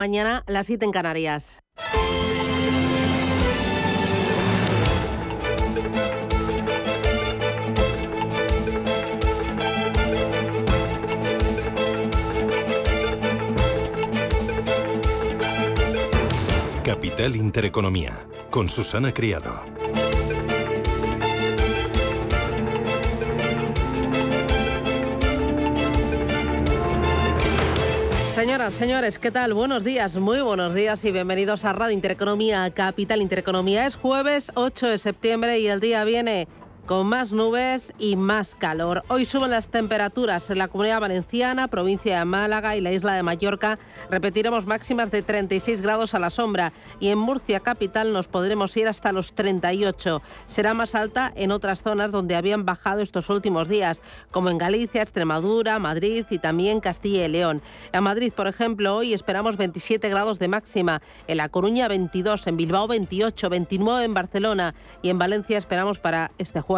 Mañana las 7 en Canarias. Capital Intereconomía, con Susana Criado. Señoras, señores, ¿qué tal? Buenos días, muy buenos días y bienvenidos a Radio Intereconomía, Capital Intereconomía. Es jueves 8 de septiembre y el día viene con más nubes y más calor. Hoy suben las temperaturas en la Comunidad Valenciana, provincia de Málaga y la isla de Mallorca. Repetiremos máximas de 36 grados a la sombra y en Murcia capital nos podremos ir hasta los 38. Será más alta en otras zonas donde habían bajado estos últimos días, como en Galicia, Extremadura, Madrid y también Castilla y León. En Madrid, por ejemplo, hoy esperamos 27 grados de máxima, en La Coruña 22, en Bilbao 28, 29 en Barcelona y en Valencia esperamos para este jueves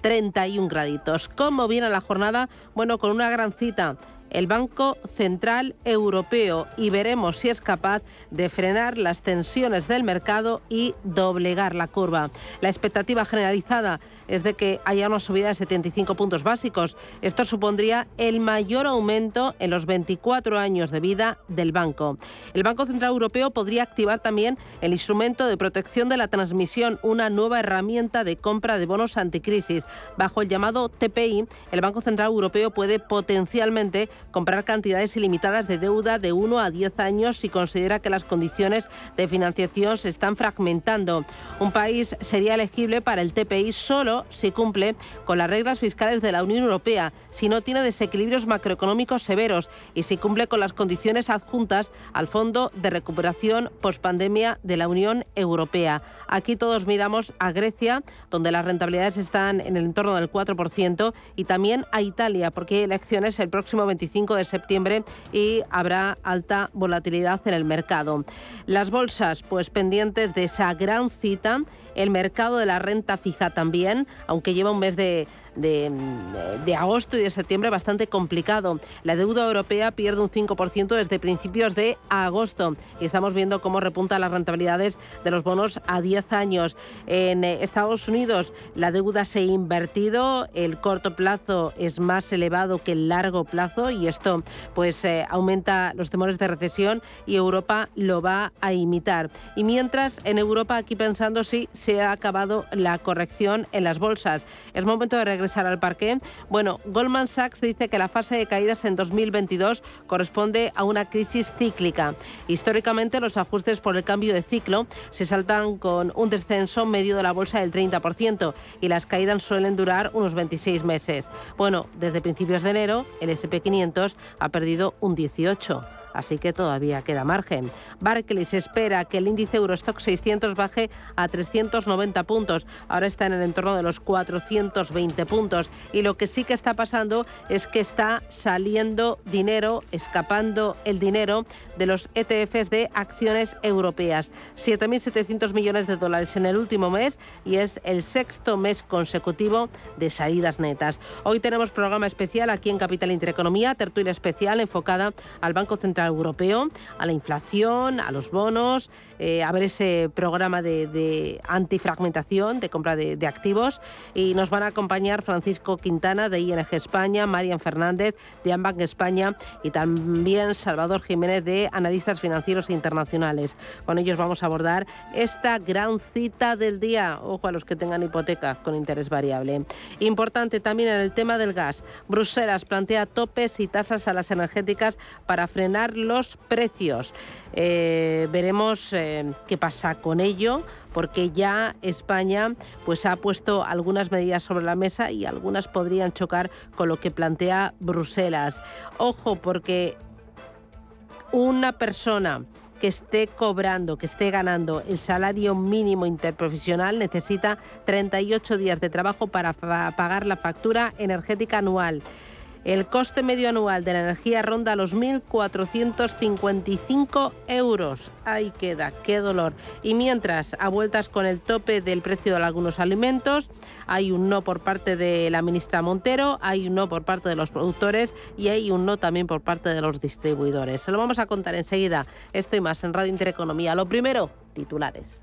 31 graditos. ¿Cómo viene la jornada? Bueno, con una gran cita el Banco Central Europeo y veremos si es capaz de frenar las tensiones del mercado y doblegar la curva. La expectativa generalizada es de que haya una subida de 75 puntos básicos. Esto supondría el mayor aumento en los 24 años de vida del banco. El Banco Central Europeo podría activar también el instrumento de protección de la transmisión, una nueva herramienta de compra de bonos anticrisis. Bajo el llamado TPI, el Banco Central Europeo puede potencialmente comprar cantidades ilimitadas de deuda de 1 a 10 años si considera que las condiciones de financiación se están fragmentando. Un país sería elegible para el TPI solo si cumple con las reglas fiscales de la Unión Europea, si no tiene desequilibrios macroeconómicos severos y si cumple con las condiciones adjuntas al Fondo de Recuperación Postpandemia de la Unión Europea. Aquí todos miramos a Grecia, donde las rentabilidades están en el entorno del 4%, y también a Italia, porque hay elecciones el próximo 25 de septiembre y habrá alta volatilidad en el mercado. Las bolsas, pues pendientes de esa gran cita, el mercado de la renta fija también, aunque lleva un mes de de, agosto y de septiembre bastante complicado. La deuda europea pierde un 5% desde principios de agosto y estamos viendo cómo repuntan las rentabilidades de los bonos a 10 años. En eh, Estados Unidos la deuda se ha invertido, el corto plazo es más elevado que el largo plazo y esto pues eh, aumenta los temores de recesión y Europa lo va a imitar. Y mientras en Europa aquí pensando si se ha acabado la corrección en las bolsas. Es momento de regresar al parque? Bueno, Goldman Sachs dice que la fase de caídas en 2022 corresponde a una crisis cíclica. Históricamente, los ajustes por el cambio de ciclo se saltan con un descenso medio de la bolsa del 30% y las caídas suelen durar unos 26 meses. Bueno, desde principios de enero, el SP500 ha perdido un 18 así que todavía queda margen. Barclays espera que el índice Eurostock 600 baje a 390 puntos, ahora está en el entorno de los 420 puntos y lo que sí que está pasando es que está saliendo dinero, escapando el dinero de los ETFs de acciones europeas. 7.700 millones de dólares en el último mes y es el sexto mes consecutivo de salidas netas. Hoy tenemos programa especial aquí en Capital Intereconomía, tertulia especial enfocada al Banco Central Europeo, a la inflación, a los bonos, eh, a ver ese programa de, antifragmentación, de compra de, activos. Y nos van a acompañar Francisco Quintana de ING España, Marian Fernández de Ambank España y también Salvador Jiménez de Analistas Financieros Internacionales. Con ellos vamos a abordar esta gran cita del día. Ojo a los que tengan hipotecas con interés variable. Importante también en el tema del gas. Bruselas plantea topes y tasas a las energéticas para frenar los precios. Eh, veremos eh, qué pasa con ello, porque ya España pues, ha puesto algunas medidas sobre la mesa y algunas podrían chocar con lo que plantea Bruselas. Ojo, porque una persona que esté cobrando, que esté ganando el salario mínimo interprofesional necesita 38 días de trabajo para pagar la factura energética anual. El coste medio anual de la energía ronda los 1.455 euros. Ahí queda, qué dolor. Y mientras, a vueltas con el tope del precio de algunos alimentos, hay un no por parte de la ministra Montero, hay un no por parte de los productores y hay un no también por parte de los distribuidores. Se lo vamos a contar enseguida. Estoy más en Radio Intereconomía. Lo primero, titulares.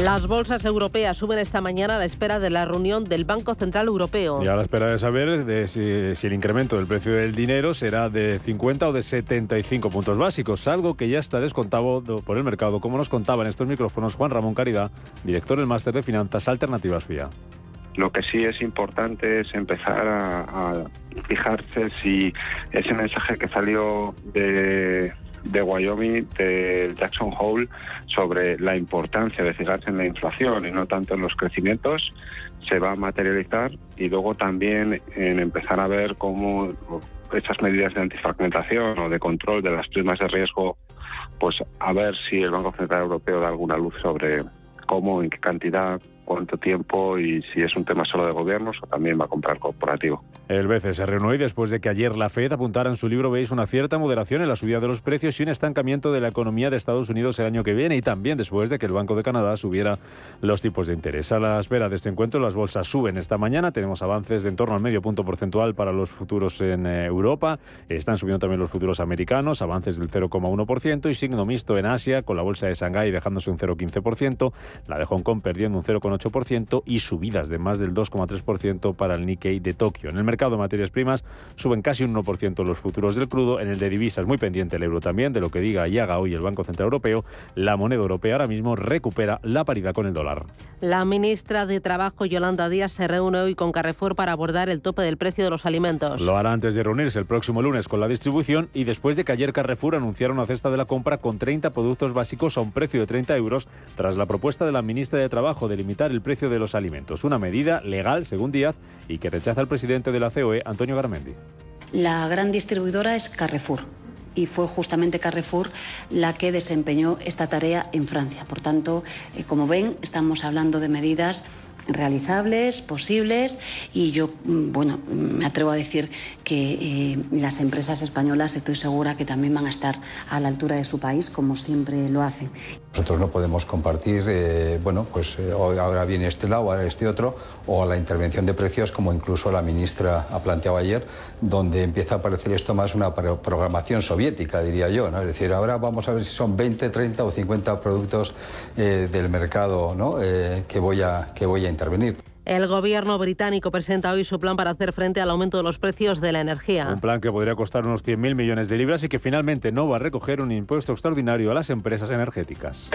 Las bolsas europeas suben esta mañana a la espera de la reunión del Banco Central Europeo. Y a la espera de saber de si, si, el incremento del precio del dinero será de 50 o de 75 puntos básicos, algo que ya está descontado por el mercado, como nos contaba en estos micrófonos Juan Ramón Caridad, director del Máster de Finanzas Alternativas FIA. Lo que sí es importante es empezar a, a fijarse si ese mensaje que salió de, de Wyoming, del Jackson Hole, sobre la importancia de fijarse en la inflación y no tanto en los crecimientos, se va a materializar y luego también en empezar a ver cómo estas medidas de antifragmentación o de control de las primas de riesgo, pues a ver si el Banco Central Europeo da alguna luz sobre cómo, en qué cantidad, cuánto tiempo y si es un tema solo de gobiernos o también va a comprar corporativo. El BCE se reunió y después de que ayer la Fed apuntara en su libro veis una cierta moderación en la subida de los precios y un estancamiento de la economía de Estados Unidos el año que viene y también después de que el Banco de Canadá subiera los tipos de interés. A la espera de este encuentro las bolsas suben esta mañana, tenemos avances de en torno al medio punto porcentual para los futuros en Europa, están subiendo también los futuros americanos, avances del 0,1% y signo mixto en Asia con la bolsa de Shanghái dejándose un 0,15%, la de Hong Kong perdiendo un 0,8% y subidas de más del 2,3% para el Nikkei de Tokio. En el mercado de materias primas suben casi un 1% los futuros del crudo, en el de divisas muy pendiente el euro también, de lo que diga y haga hoy el Banco Central Europeo, la moneda europea ahora mismo recupera la paridad con el dólar. La ministra de Trabajo, Yolanda Díaz, se reúne hoy con Carrefour para abordar el tope del precio de los alimentos. Lo hará antes de reunirse el próximo lunes con la distribución y después de que ayer Carrefour anunciara una cesta de la compra con 30 productos básicos a un precio de 30 euros tras la propuesta de la ministra de Trabajo de limitar el precio de los alimentos. Una medida legal, según Díaz, y que rechaza el presidente de la COE, Antonio Garamendi. La gran distribuidora es Carrefour y fue justamente Carrefour la que desempeñó esta tarea en Francia. Por tanto, eh, como ven, estamos hablando de medidas realizables, posibles y yo, bueno, me atrevo a decir que eh, las empresas españolas estoy segura que también van a estar a la altura de su país como siempre lo hacen. Nosotros no podemos compartir, eh, bueno, pues eh, ahora viene este lado, ahora este otro, o la intervención de precios como incluso la ministra ha planteado ayer, donde empieza a parecer esto más una programación soviética, diría yo, ¿no? Es decir, ahora vamos a ver si son 20, 30 o 50 productos del mercado, ¿no? que voy que voy a intervenir. El gobierno británico presenta hoy su plan para hacer frente al aumento de los precios de la energía. Un plan que podría costar unos 100.000 millones de libras y que finalmente no va a recoger un impuesto extraordinario a las empresas energéticas.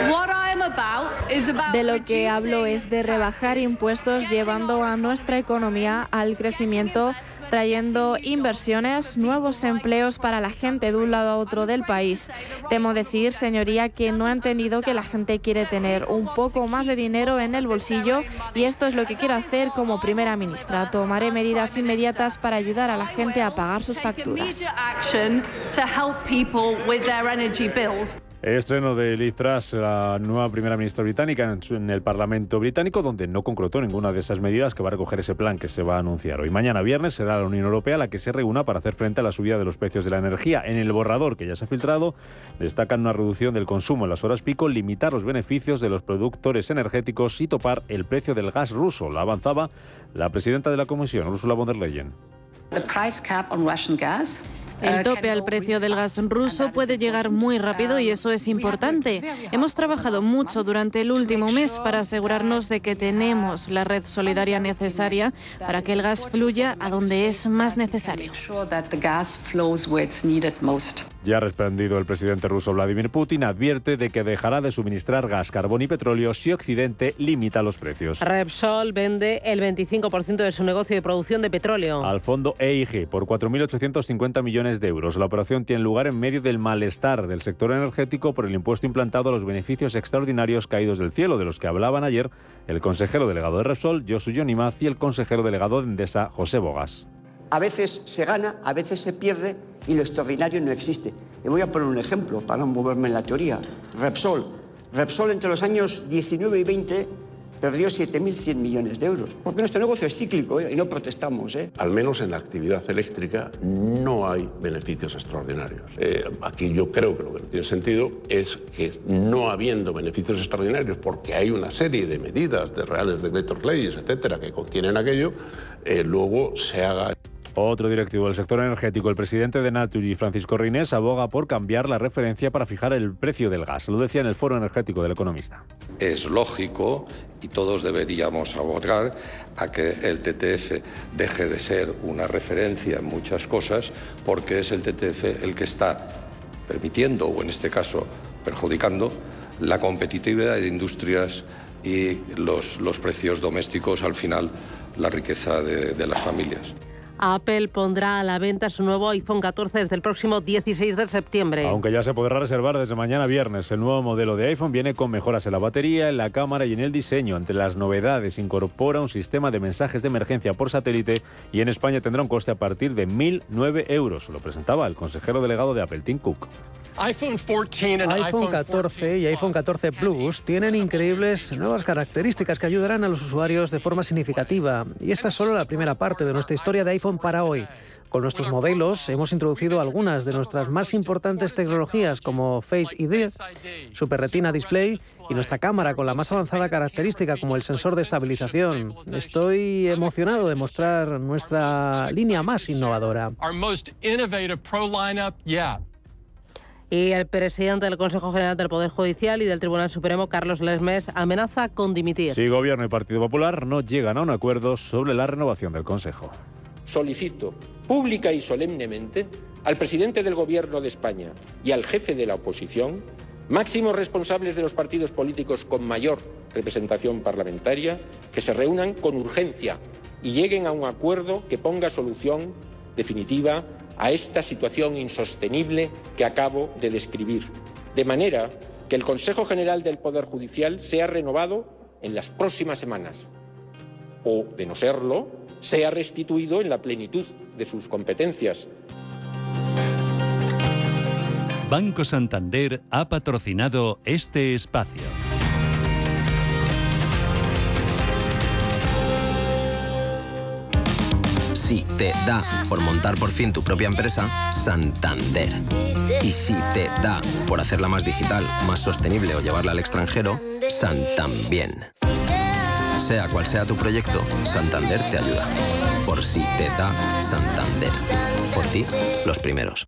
De lo que hablo es de rebajar impuestos llevando a nuestra economía al crecimiento trayendo inversiones, nuevos empleos para la gente de un lado a otro del país. Temo decir, señoría, que no ha entendido que la gente quiere tener un poco más de dinero en el bolsillo y esto es lo que quiero hacer como primera ministra. Tomaré medidas inmediatas para ayudar a la gente a pagar sus facturas. Estreno de Liz Truss, la nueva primera ministra británica, en el Parlamento británico, donde no concretó ninguna de esas medidas que va a recoger ese plan que se va a anunciar hoy. Mañana viernes será la Unión Europea la que se reúna para hacer frente a la subida de los precios de la energía. En el borrador que ya se ha filtrado, destacan una reducción del consumo en las horas pico, limitar los beneficios de los productores energéticos y topar el precio del gas ruso. La avanzaba la presidenta de la Comisión, Ursula von der Leyen. El tope al precio del gas ruso puede llegar muy rápido y eso es importante. Hemos trabajado mucho durante el último mes para asegurarnos de que tenemos la red solidaria necesaria para que el gas fluya a donde es más necesario. Ya ha respondido el presidente ruso Vladimir Putin, advierte de que dejará de suministrar gas, carbón y petróleo si Occidente limita los precios. Repsol vende el 25% de su negocio de producción de petróleo. Al fondo EIG por 4.850 millones de euros. La operación tiene lugar en medio del malestar del sector energético por el impuesto implantado a los beneficios extraordinarios caídos del cielo, de los que hablaban ayer el consejero delegado de Repsol, Josu Yonimaz, y el consejero delegado de Endesa, José Bogas. A veces se gana, a veces se pierde y lo extraordinario no existe. Le voy a poner un ejemplo para no moverme en la teoría. Repsol. Repsol entre los años 19 y 20 perdió 7.100 millones de euros. Porque nuestro negocio es cíclico ¿eh? y no protestamos. ¿eh? Al menos en la actividad eléctrica no hay beneficios extraordinarios. Eh, aquí yo creo que lo que no tiene sentido es que no habiendo beneficios extraordinarios, porque hay una serie de medidas, de reales decretos leyes, etcétera, que contienen aquello, eh, luego se haga otro directivo del sector energético, el presidente de Naturgy, Francisco Reinés, aboga por cambiar la referencia para fijar el precio del gas. Lo decía en el foro energético del economista. Es lógico y todos deberíamos abogar a que el TTF deje de ser una referencia en muchas cosas porque es el TTF el que está permitiendo, o en este caso perjudicando, la competitividad de industrias y los, los precios domésticos, al final, la riqueza de las familias. Apple pondrá a la venta su nuevo iPhone 14 desde el próximo 16 de septiembre. Aunque ya se podrá reservar desde mañana viernes. El nuevo modelo de iPhone viene con mejoras en la batería, en la cámara y en el diseño. Entre las novedades incorpora un sistema de mensajes de emergencia por satélite y en España tendrá un coste a partir de 1.009 euros. Lo presentaba el consejero delegado de Apple, Tim Cook. iPhone 14 y iPhone 14 Plus tienen increíbles nuevas características que ayudarán a los usuarios de forma significativa. Y esta es solo la primera parte de nuestra historia de iPhone para hoy. Con nuestros modelos hemos introducido algunas de nuestras más importantes tecnologías como Face ID, Super Retina Display y nuestra cámara con la más avanzada característica como el sensor de estabilización. Estoy emocionado de mostrar nuestra línea más innovadora. Y el presidente del Consejo General del Poder Judicial y del Tribunal Supremo, Carlos Lesmes, amenaza con dimitir. Si Gobierno y Partido Popular no llegan a un acuerdo sobre la renovación del Consejo solicito pública y solemnemente al presidente del Gobierno de España y al jefe de la oposición, máximos responsables de los partidos políticos con mayor representación parlamentaria, que se reúnan con urgencia y lleguen a un acuerdo que ponga solución definitiva a esta situación insostenible que acabo de describir, de manera que el Consejo General del Poder Judicial sea renovado en las próximas semanas. O, de no serlo, sea restituido en la plenitud de sus competencias. Banco Santander ha patrocinado este espacio. Si te da por montar por fin tu propia empresa, Santander. Y si te da por hacerla más digital, más sostenible o llevarla al extranjero, Santambién. Sea cual sea tu proyecto, Santander te ayuda. Por si te da Santander. Por ti, los primeros.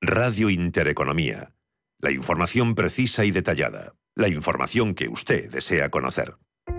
Radio Intereconomía. La información precisa y detallada. La información que usted desea conocer.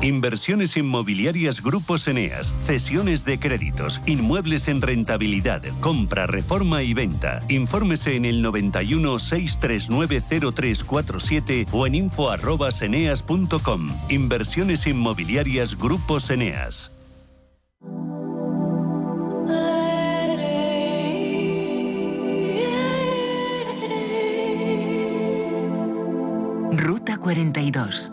Inversiones inmobiliarias Grupos Eneas, cesiones de créditos, inmuebles en rentabilidad, compra, reforma y venta. Infórmese en el 91 639 0347 o en info@eneas.com. Inversiones inmobiliarias Grupos Eneas. Ruta 42.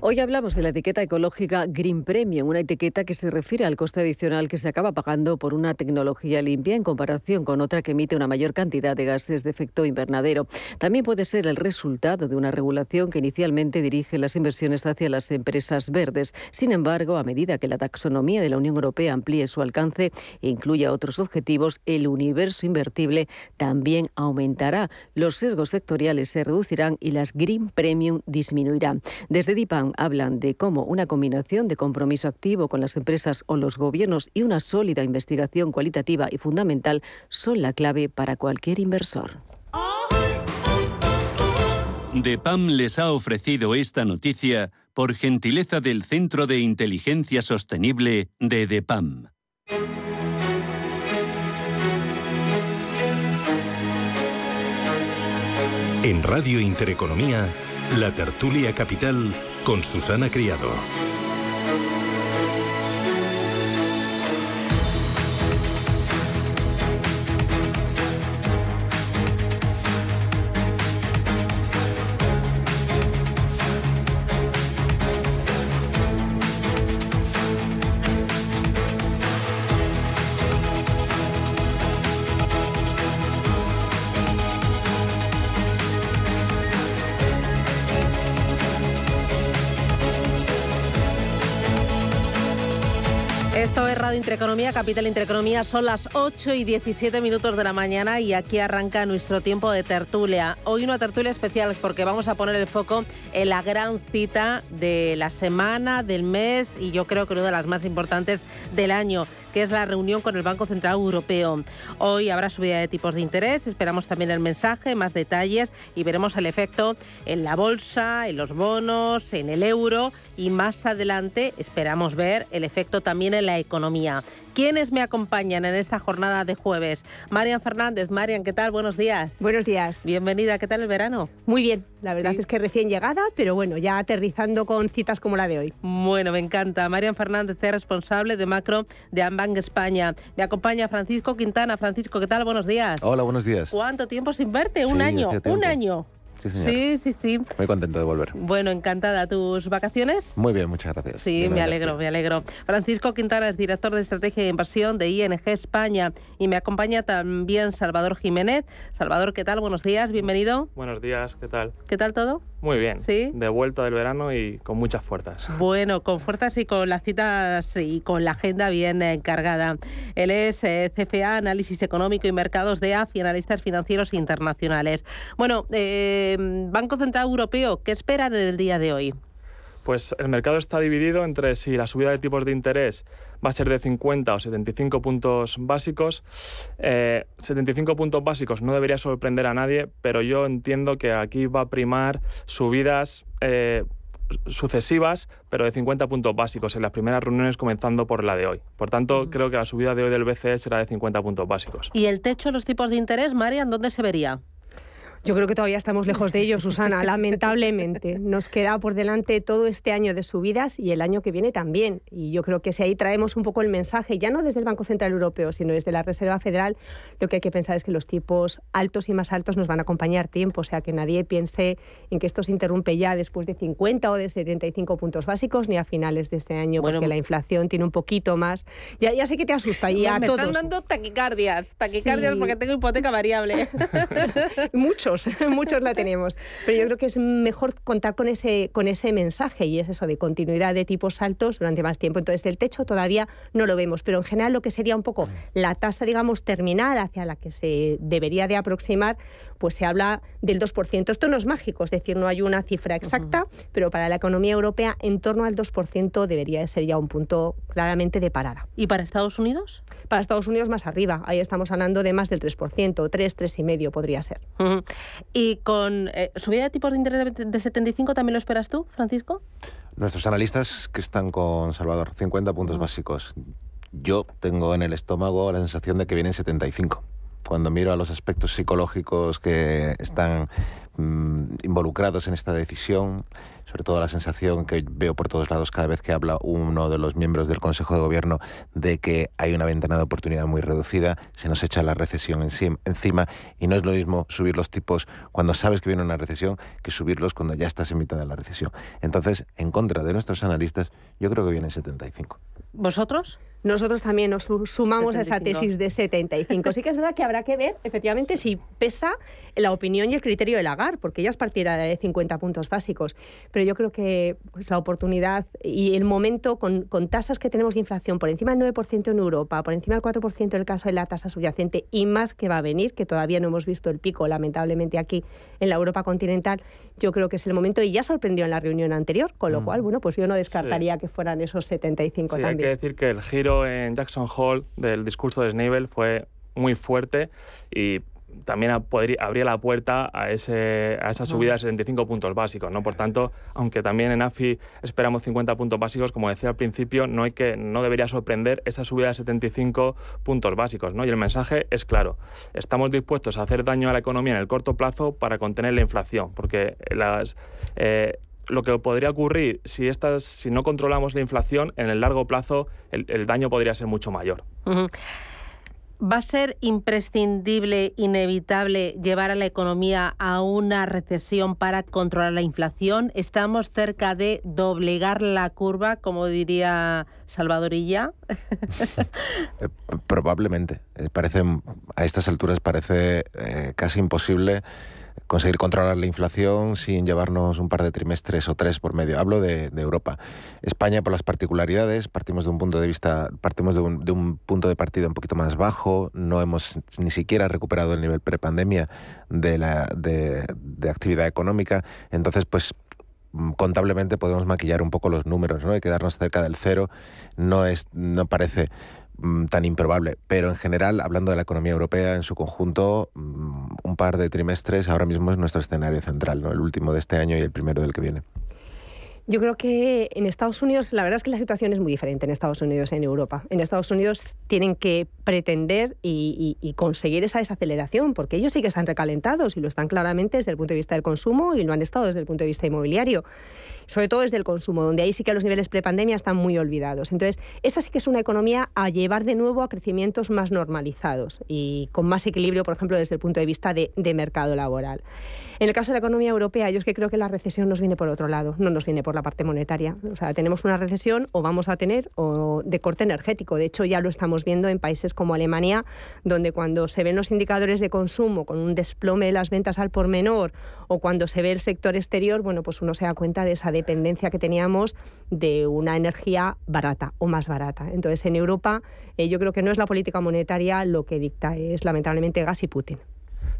Hoy hablamos de la etiqueta ecológica Green Premium, una etiqueta que se refiere al coste adicional que se acaba pagando por una tecnología limpia en comparación con otra que emite una mayor cantidad de gases de efecto invernadero. También puede ser el resultado de una regulación que inicialmente dirige las inversiones hacia las empresas verdes. Sin embargo, a medida que la taxonomía de la Unión Europea amplíe su alcance e incluya otros objetivos, el universo invertible también aumentará. Los sesgos sectoriales se reducirán y las Green Premium disminuirán. Desde Hablan de cómo una combinación de compromiso activo con las empresas o los gobiernos y una sólida investigación cualitativa y fundamental son la clave para cualquier inversor. DEPAM les ha ofrecido esta noticia por gentileza del Centro de Inteligencia Sostenible de DEPAM. En Radio Intereconomía, la tertulia capital con Susana Criado. Esto es Radio Intereconomía, Capital Intereconomía. Son las 8 y 17 minutos de la mañana y aquí arranca nuestro tiempo de tertulia. Hoy una tertulia especial porque vamos a poner el foco en la gran cita de la semana, del mes y yo creo que una de las más importantes del año que es la reunión con el Banco Central Europeo. Hoy habrá subida de tipos de interés, esperamos también el mensaje, más detalles y veremos el efecto en la bolsa, en los bonos, en el euro y más adelante esperamos ver el efecto también en la economía. ¿Quiénes me acompañan en esta jornada de jueves? Marian Fernández. Marian, ¿qué tal? Buenos días. Buenos días. Bienvenida. ¿Qué tal el verano? Muy bien. La verdad es que recién llegada, pero bueno, ya aterrizando con citas como la de hoy. Bueno, me encanta. Marian Fernández es responsable de macro de Ambank España. Me acompaña Francisco Quintana. Francisco, ¿qué tal? Buenos días. Hola, buenos días. ¿Cuánto tiempo sin verte? Un año. Un año. Sí, Sí, sí, Muy contento de volver. Bueno, encantada. ¿Tus vacaciones? Muy bien, muchas gracias. Sí, me alegro, me alegro. Francisco Quintana es director de estrategia de inversión de ING España y me acompaña también Salvador Jiménez. Salvador, ¿qué tal? Buenos días, bienvenido. Buenos días, ¿qué tal? ¿Qué tal todo? Muy bien. Sí. De vuelta del verano y con muchas fuerzas. Bueno, con fuerzas y con las citas y con la agenda bien encargada. Él es eh, CFA, Análisis Económico y Mercados de AFI, Analistas Financieros Internacionales. Bueno, eh, Banco Central Europeo, ¿qué esperan en el día de hoy? Pues el mercado está dividido entre si la subida de tipos de interés va a ser de 50 o 75 puntos básicos. Eh, 75 puntos básicos no debería sorprender a nadie, pero yo entiendo que aquí va a primar subidas eh, sucesivas, pero de 50 puntos básicos en las primeras reuniones, comenzando por la de hoy. Por tanto, creo que la subida de hoy del BCE será de 50 puntos básicos. ¿Y el techo de los tipos de interés, Marian, dónde se vería? Yo creo que todavía estamos lejos de ello, Susana, lamentablemente. Nos queda por delante todo este año de subidas y el año que viene también. Y yo creo que si ahí traemos un poco el mensaje, ya no desde el Banco Central Europeo, sino desde la Reserva Federal, lo que hay que pensar es que los tipos altos y más altos nos van a acompañar tiempo. O sea, que nadie piense en que esto se interrumpe ya después de 50 o de 75 puntos básicos, ni a finales de este año, porque la inflación tiene un poquito más. Ya, ya sé que te asusta y a Me todos. están dando taquicardias, taquicardias Sí. porque tengo hipoteca variable. Muchos. Muchos, muchos la tenemos. Pero yo creo que es mejor contar con ese, con ese mensaje y es eso de continuidad de tipos altos durante más tiempo. Entonces, el techo todavía no lo vemos, pero en general lo que sería un poco la tasa, digamos, terminal hacia la que se debería de aproximar, pues se habla del 2%. Esto no es mágico, es decir, no hay una cifra exacta, pero para la economía europea en torno al 2% debería de ser ya un punto claramente de parada. ¿Y para Estados Unidos? Para Estados Unidos más arriba, ahí estamos hablando de más del 3%, 3, 3,5 podría ser. ¿Y con eh, subida de tipos de interés de 75 también lo esperas tú, Francisco? Nuestros analistas que están con Salvador, 50 puntos básicos. Yo tengo en el estómago la sensación de que vienen 75 cuando miro a los aspectos psicológicos que están mm, involucrados en esta decisión, sobre todo la sensación que veo por todos lados cada vez que habla uno de los miembros del Consejo de Gobierno de que hay una ventana de oportunidad muy reducida, se nos echa la recesión encima y no es lo mismo subir los tipos cuando sabes que viene una recesión que subirlos cuando ya estás en mitad de la recesión. Entonces, en contra de nuestros analistas, yo creo que viene 75. ¿Vosotros? Nosotros también nos sumamos a esa tesis de 75. Sí que es verdad que habrá que ver, efectivamente, si pesa la opinión y el criterio de Lagarde, porque ella es partidaria de 50 puntos básicos. Pero yo creo que pues, la oportunidad y el momento, con, con, tasas que tenemos de inflación por encima del 9% en Europa, por encima del 4% en el caso de la tasa subyacente y más que va a venir, que todavía no hemos visto el pico, lamentablemente, aquí en la Europa continental, yo creo que es el momento y ya sorprendió en la reunión anterior, con lo mm. cual, bueno, pues yo no descartaría que fueran esos 75 sí, también. Hay que decir que el giro en Jackson Hole del discurso de Schnabel fue muy fuerte y también abría la puerta a, ese, a esa subida de 75 puntos básicos. ¿no? Por tanto, aunque también en AFI esperamos 50 puntos básicos, como decía al principio, no, hay que, no debería sorprender esa subida de 75 puntos básicos. ¿no? Y el mensaje es claro. Estamos dispuestos a hacer daño a la economía en el corto plazo para contener la inflación, porque las... Eh, lo que podría ocurrir si, estas, si no controlamos la inflación, en el largo plazo el, daño podría ser mucho mayor. ¿Va a ser imprescindible, inevitable llevar a la economía a una recesión para controlar la inflación? ¿Estamos cerca de doblegar la curva, como diría Salvadorilla? Eh, probablemente. Eh, parece, a estas alturas parece eh, casi imposible conseguir controlar la inflación sin llevarnos un par de trimestres o tres por medio. Hablo de, Europa. España, por las particularidades, partimos de un punto de vista, partimos de un, punto de partida un poquito más bajo, no hemos ni siquiera recuperado el nivel prepandemia de, de, de actividad económica. Entonces, pues contablemente podemos maquillar un poco los números, ¿no? Y quedarnos cerca del cero no es, no parece tan improbable. Pero en general, hablando de la economía europea en su conjunto, mm, un par de trimestres ahora mismo es nuestro escenario central, ¿no? el último de este año y el primero del que viene. Yo creo que en Estados Unidos, la verdad es que la situación es muy diferente en Estados Unidos y en Europa. En Estados Unidos tienen que pretender y, y, conseguir esa desaceleración, porque ellos sí que están recalentados y lo están claramente desde el punto de vista del consumo y lo han estado desde el punto de vista inmobiliario sobre todo desde el consumo, donde ahí sí que los niveles prepandemia están muy olvidados. Entonces, esa sí que es una economía a llevar de nuevo a crecimientos más normalizados y con más equilibrio, por ejemplo, desde el punto de vista de, mercado laboral. En el caso de la economía europea, yo es que creo que la recesión nos viene por otro lado, no nos viene por la parte monetaria. O sea, tenemos una recesión o vamos a tener o de corte energético. De hecho, ya lo estamos viendo en países como Alemania, donde cuando se ven los indicadores de consumo con un desplome de las ventas al por menor o cuando se ve el sector exterior, bueno, pues uno se da cuenta de esa dependencia que teníamos de una energía barata o más barata. Entonces, en Europa eh, yo creo que no es la política monetaria lo que dicta, es lamentablemente gas y Putin.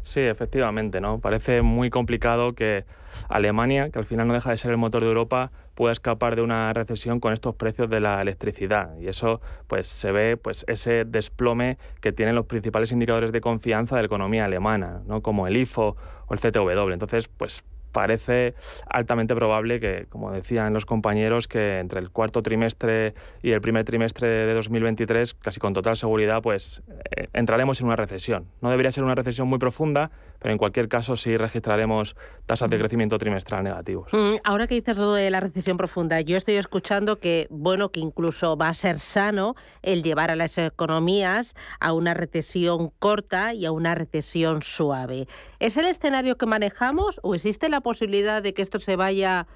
Sí, efectivamente, ¿no? Parece muy complicado que Alemania, que al final no deja de ser el motor de Europa, pueda escapar de una recesión con estos precios de la electricidad. Y eso, pues, se ve, pues, ese desplome que tienen los principales indicadores de confianza de la economía alemana, ¿no? Como el IFO o el CTW. Entonces, pues, parece altamente probable que, como decían los compañeros, que entre el cuarto trimestre y el primer trimestre de 2023, casi con total seguridad, pues eh, entraremos en una recesión. No debería ser una recesión muy profunda, pero en cualquier caso sí registraremos tasas de crecimiento trimestral negativos. Mm, ahora que dices lo de la recesión profunda, yo estoy escuchando que, bueno, que incluso va a ser sano el llevar a las economías a una recesión corta y a una recesión suave. ¿Es el escenario que manejamos o existe la posibilidad de que esto se vaya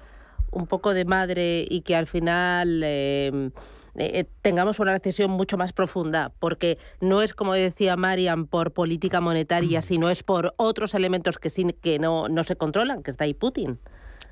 un poco de madre y que al final em, eh, tengamos una recesión mucho más profunda, porque no es, como decía Marian, por política monetaria, mm. sino es por otros elementos que, que no, no se controlan, que está ahí Putin.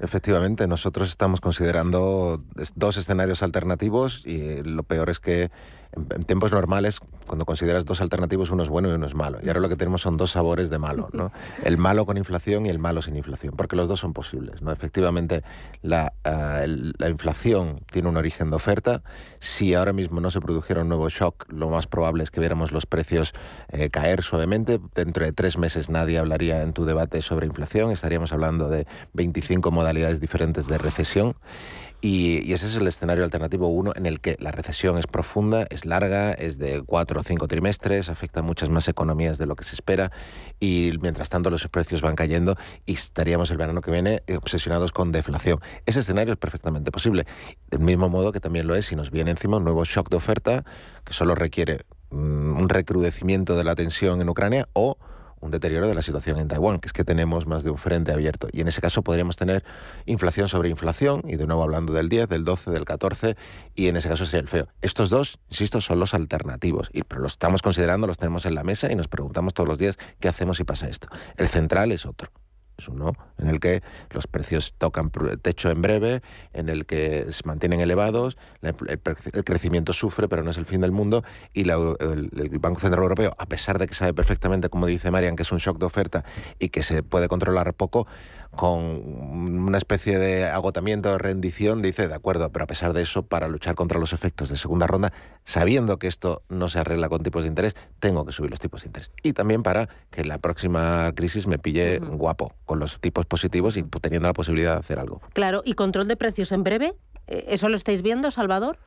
Efectivamente, nosotros estamos considerando dos escenarios alternativos y lo peor es que en, tiempos normales, cuando consideras dos alternativos, uno es bueno y uno es malo. Y ahora lo que tenemos son dos sabores de malo, ¿no? El malo con inflación y el malo sin inflación, porque los dos son posibles, ¿no? Efectivamente, la, eh, la inflación tiene un origen de oferta. Si ahora mismo no se produjera un nuevo shock, lo más probable es que viéramos los precios eh, caer suavemente. Dentro de tres meses nadie hablaría en tu debate sobre inflación. Estaríamos hablando de 25 modalidades diferentes de recesión. Y, ese es el escenario alternativo uno en el que la recesión es profunda, es larga, es de cuatro o cinco trimestres, afecta a muchas más economías de lo que se espera y mientras tanto los precios van cayendo y estaríamos el verano que viene obsesionados con deflación. Ese escenario es perfectamente posible, del mismo modo que también lo es si nos viene encima un nuevo shock de oferta que solo requiere mm, un recrudecimiento de la tensión en Ucrania o un deterioro de la situación en Taiwán, que es que tenemos más de un frente abierto. Y en ese caso podríamos tener inflación sobre inflación, y de nuevo hablando del 10, del 12, del 14, y en ese caso sería el feo. Estos dos, insisto, son los alternativos, y, pero los estamos considerando, los tenemos en la mesa y nos preguntamos todos los días qué hacemos si pasa esto. El central es otro uno en el que los precios tocan techo en breve, en el que se mantienen elevados, el, crecimiento sufre, pero no es el fin del mundo, y el, Banco Central Europeo, a pesar de que sabe perfectamente, como dice Marian, que es un shock de oferta y que se puede controlar poco, con una especie de agotamiento, de rendición, dice, de acuerdo, pero a pesar de eso, para luchar contra los efectos de segunda ronda, sabiendo que esto no se arregla con tipos de interés, tengo que subir los tipos de interés. Y también para que la próxima crisis me pille guapo, con los tipos positivos y teniendo la posibilidad de hacer algo. Claro, ¿y control de precios en breve? Eh, ¿Eso lo estáis viendo, Salvador?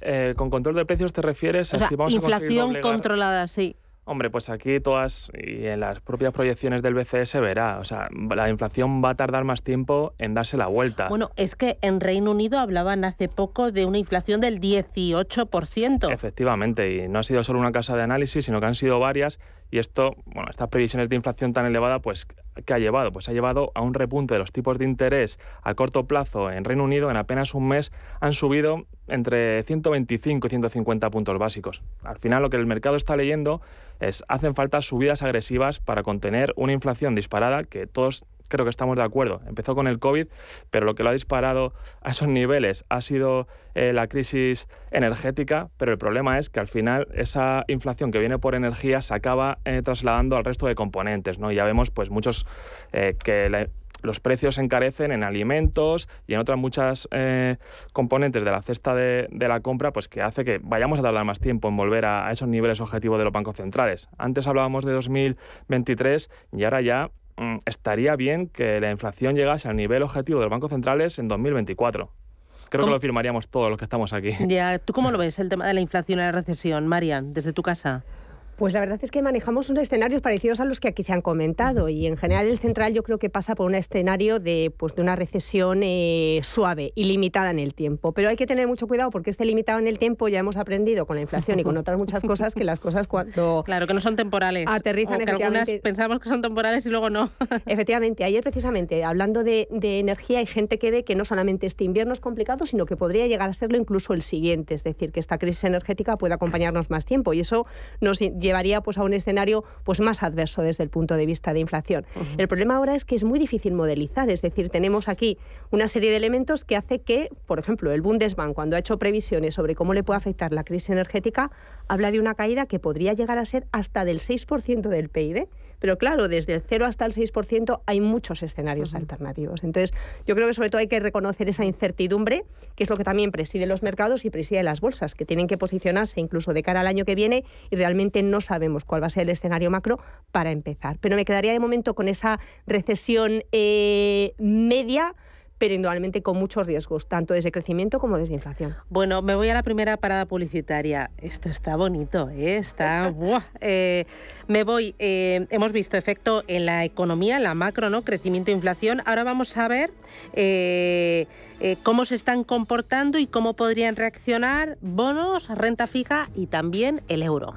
Eh, con control de precios te refieres a si vamos inflación a controlada, sí. Hombre, pues aquí todas y en las propias proyecciones del BCE se verá. O sea, la inflación va a tardar más tiempo en darse la vuelta. Bueno, es que en Reino Unido hablaban hace poco de una inflación del 18%. Efectivamente, y no ha sido solo una casa de análisis, sino que han sido varias. Y esto, bueno, estas previsiones de inflación tan elevada, pues, ¿qué ha llevado? Pues ha llevado a un repunte de los tipos de interés a corto plazo en Reino Unido. En apenas un mes han subido entre 125 y 150 puntos básicos. Al final, lo que el mercado está leyendo es hacen falta subidas agresivas para contener una inflación disparada que todos creo que estamos de acuerdo. Empezó con el COVID, pero lo que lo ha disparado a esos niveles ha sido eh, la crisis energética, pero el problema es que al final esa inflación que viene por energía se acaba eh, trasladando al resto de componentes. ¿no? ya vemos pues muchos eh, que los precios se encarecen en alimentos y en otras muchas componentes de la cesta de, la compra, pues que hace que vayamos a tardar más tiempo en volver a, esos niveles objetivos de los bancos centrales. Antes hablábamos de 2023 y ahora ya estaría bien que la inflación llegase al nivel objetivo de los bancos centrales en 2024. Creo que lo firmaríamos todos los que estamos aquí. Ya, ¿tú cómo lo ves el tema de la inflación y la recesión, Marian, desde tu casa? Pues la verdad es que manejamos unos escenarios parecidos a los que aquí se han comentado y en general el central yo creo que pasa por un escenario de, pues, de una recesión eh, suave y limitada en el tiempo. Pero hay que tener mucho cuidado porque este limitado en el tiempo ya hemos aprendido con la inflación y con otras muchas cosas que las cosas cuando... Claro, que no son temporales. Aterrizan que algunas pensamos que son temporales y luego no. efectivamente, ayer precisamente hablando de, de energía hay gente que ve que no solamente este invierno es complicado, sino que podría llegar a serlo incluso el siguiente, es decir, que esta crisis energética pueda acompañarnos más tiempo y eso nos llevaría pues, a un escenario pues, más adverso desde el punto de vista de inflación. El problema ahora es que es muy difícil modelizar, es decir, tenemos aquí una serie de elementos que hace que, por ejemplo, el Bundesbank, cuando ha hecho previsiones sobre cómo le puede afectar la crisis energética, habla de una caída que podría llegar a ser hasta del 6% del PIB. Pero claro, desde el 0 hasta el 6% hay muchos escenarios alternativos. Entonces, yo creo que sobre todo hay que reconocer esa incertidumbre, que es lo que también preside los mercados y preside las bolsas, que tienen que posicionarse incluso de cara al año que viene y realmente no sabemos cuál va a ser el escenario macro para empezar. Pero me quedaría de momento con esa recesión eh, media pero indudablemente con muchos riesgos, tanto desde crecimiento como desde inflación. Bueno, me voy a la primera parada publicitaria. Esto está bonito, ¿eh? está... Eh, me voy, eh, hemos visto efecto en la economía, en la macro, ¿no? Crecimiento e inflación. Ahora vamos a ver cómo se están comportando y cómo podrían reaccionar bonos, renta fija y también el euro.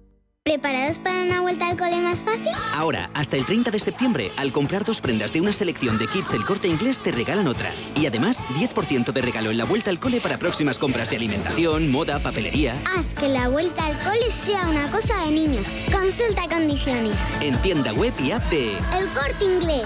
¿Preparados para una vuelta al cole más fácil? Ahora, hasta el 30 de septiembre, al comprar dos prendas de una selección de kits El Corte Inglés, te regalan otra. Y además, 10% de regalo en la vuelta al cole para próximas compras de alimentación, moda, papelería. Haz que la vuelta al cole sea una cosa de niños. Consulta condiciones. En tienda web y app de El Corte Inglés.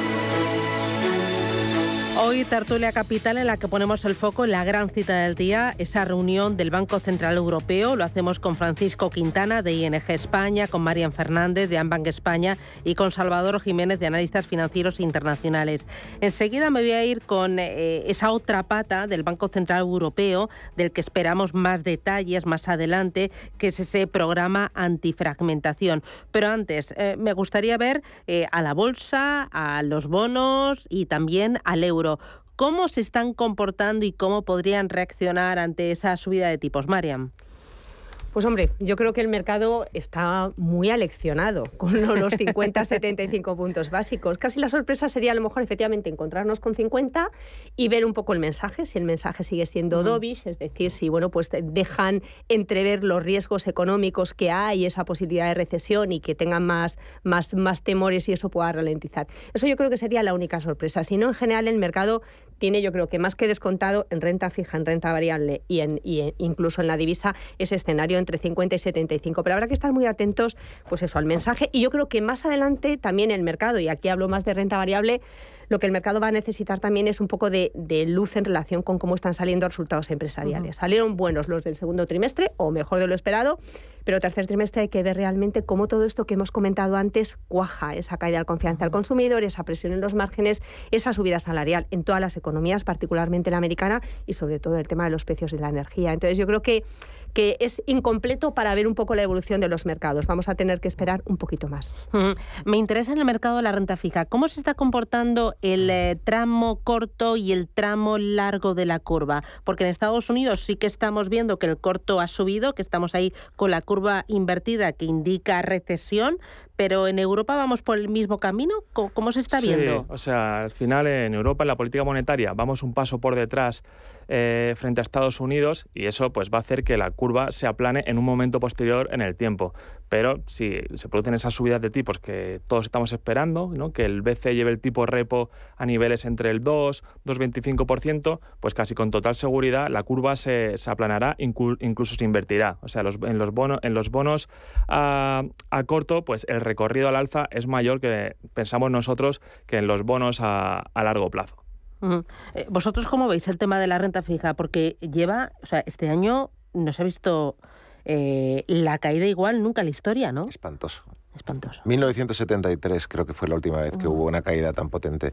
Hoy tertulia capital en la que ponemos el foco en la gran cita del día, esa reunión del Banco Central Europeo. Lo hacemos con Francisco Quintana de ING España, con Marian Fernández de Ambank España y con Salvador Jiménez de Analistas Financieros Internacionales. Enseguida me voy a ir con eh, esa otra pata del Banco Central Europeo, del que esperamos más detalles más adelante, que es ese programa antifragmentación. Pero antes, eh, me gustaría ver eh, a la bolsa, a los bonos y también al euro. ¿Cómo se están comportando y cómo podrían reaccionar ante esa subida de tipos, Mariam? Pues hombre, yo creo que el mercado está muy aleccionado con los 50, 75 puntos básicos. Casi la sorpresa sería a lo mejor efectivamente encontrarnos con 50 y ver un poco el mensaje, si el mensaje sigue siendo dovish, es decir, si bueno, pues dejan entrever los riesgos económicos que hay, esa posibilidad de recesión y que tengan más, más, más temores y eso pueda ralentizar. Eso yo creo que sería la única sorpresa. Si no, en general el mercado tiene yo creo que más que descontado en renta fija, en renta variable y, en, y incluso en la divisa ese escenario entre 50 y 75. Pero habrá que estar muy atentos pues eso, al mensaje y yo creo que más adelante también el mercado, y aquí hablo más de renta variable, lo que el mercado va a necesitar también es un poco de, luz en relación con cómo están saliendo resultados empresariales. Salieron buenos los del segundo trimestre, o mejor de lo esperado, pero tercer trimestre hay que ver realmente cómo todo esto que hemos comentado antes cuaja, esa caída de confianza al consumidor, esa presión en los márgenes, esa subida salarial en todas las economías, particularmente la americana, y sobre todo el tema de los precios de la energía. Entonces yo creo que que es incompleto para ver un poco la evolución de los mercados. Vamos a tener que esperar un poquito más. Me interesa en el mercado de la renta fija. ¿Cómo se está comportando el eh, tramo corto y el tramo largo de la curva? Porque en Estados Unidos sí que estamos viendo que el corto ha subido, que estamos ahí con la curva invertida que indica recesión, pero en Europa vamos por el mismo camino. ¿Cómo, se está viendo? O sea, al final en Europa, en la política monetaria, vamos un paso por detrás eh, frente a Estados Unidos y eso pues va a hacer que la curva se aplane en un momento posterior en el tiempo. Pero si se producen esas subidas de tipos que todos estamos esperando, que el BCE lleve el tipo repo a niveles entre el 2, 2,25%, pues casi con total seguridad la curva se, aplanará, incluso se invertirá. O sea, en, los bonos, en los bonos a, corto, pues el recorrido al alza es mayor que pensamos nosotros que en los bonos a, largo plazo. Eh, ¿Vosotros cómo veis el tema de la renta fija? Porque lleva, o sea, este año no se ha visto eh, la caída igual nunca en la historia, ¿no? Espantoso. Espantoso. 1973 creo que fue la última vez que hubo una caída tan potente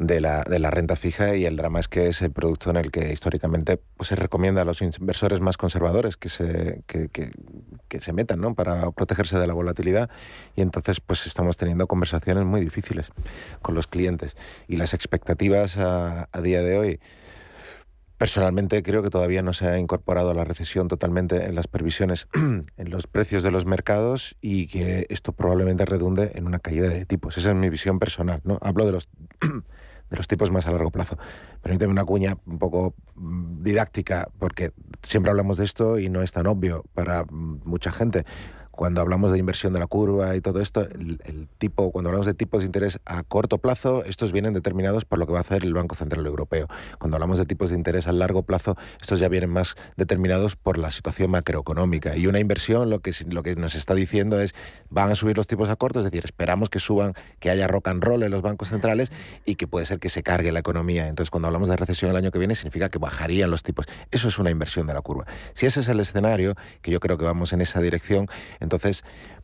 de la, de la renta fija y el drama es que es el producto en el que históricamente pues, se recomienda a los inversores más conservadores que se, que, que, se metan ¿no? para protegerse de la volatilidad y entonces pues estamos teniendo conversaciones muy difíciles con los clientes y las expectativas a, a día de hoy Personalmente creo que todavía no se ha incorporado la recesión totalmente en las previsiones, en los precios de los mercados y que esto probablemente redunde en una caída de tipos. Esa es mi visión personal. ¿no? Hablo de los, de los tipos más a largo plazo. Permíteme una cuña un poco mm, didáctica porque siempre hablamos de esto y no es tan obvio para mm, mucha gente cuando hablamos de inversión de la curva y todo esto, el, tipo, cuando hablamos de tipos de interés a corto plazo, estos vienen determinados por lo que va a hacer el Banco Central Europeo. Cuando hablamos de tipos de interés a largo plazo, estos ya vienen más determinados por la situación macroeconómica. Y una inversión lo que, lo que nos está diciendo es, van a subir los tipos a corto, es decir, esperamos que suban, que haya rock and roll en los bancos centrales y que puede ser que se cargue la economía. Entonces, cuando hablamos de recesión el año que viene, significa que bajarían los tipos. Eso es una inversión de la curva. Si ese es el escenario, que yo creo que vamos en esa dirección, entonces,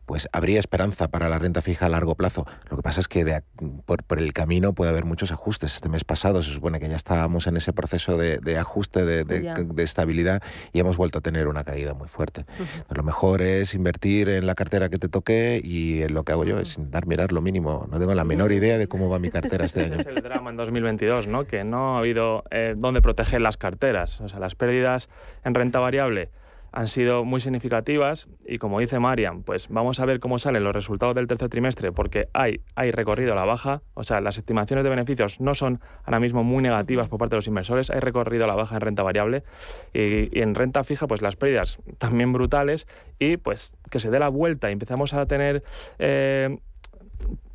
pues habría esperanza para la renta fija a largo plazo. Lo que pasa es que por, el camino puede haber muchos ajustes. Este mes pasado se supone que ya estábamos en ese proceso de, ajuste, de, estabilidad y hemos vuelto a tener una caída muy fuerte. Lo mejor es invertir en la cartera que te toque y lo que hago yo es intentar mirar lo mínimo. No tengo la menor idea de cómo va mi cartera este año. Ese es el drama en 2022, ¿no? que no ha habido eh, dónde proteger las carteras. O sea, las pérdidas en renta variable han sido muy significativas y como dice Marian, pues vamos a ver cómo salen los resultados del tercer trimestre porque hay, hay recorrido a la baja, o sea, las estimaciones de beneficios no son ahora mismo muy negativas por parte de los inversores, hay recorrido a la baja en renta variable y, en renta fija pues las pérdidas también brutales. Y pues que se dé la vuelta y empezamos a tener... Eh,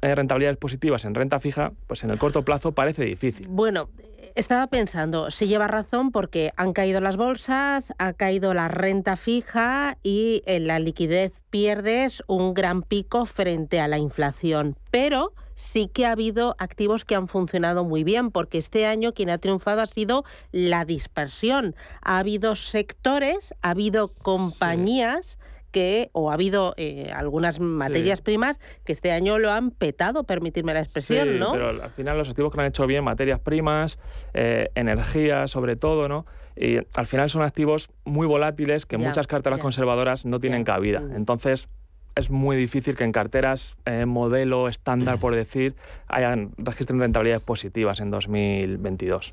eh, rentabilidades positivas en renta fija, pues en el corto plazo parece difícil. Bueno, estaba pensando, si lleva razón porque han caído las bolsas, ha caído la renta fija y en la liquidez pierdes un gran pico frente a la inflación. Pero sí que ha habido activos que han funcionado muy bien, porque este año quien ha triunfado ha sido la dispersión. Ha habido sectores, ha habido compañías que, o ha habido eh, algunas materias primas que este año lo han petado, permitirme la expresión, sí, ¿no? Pero al final los activos que lo han hecho bien, materias primas, eh, energía sobre todo, ¿no? Y al final son activos muy volátiles que muchas carteras conservadoras no tienen cabida. Mm. Entonces, es muy difícil que en carteras eh, modelo estándar, por decir, hayan registren rentabilidades positivas en 2022.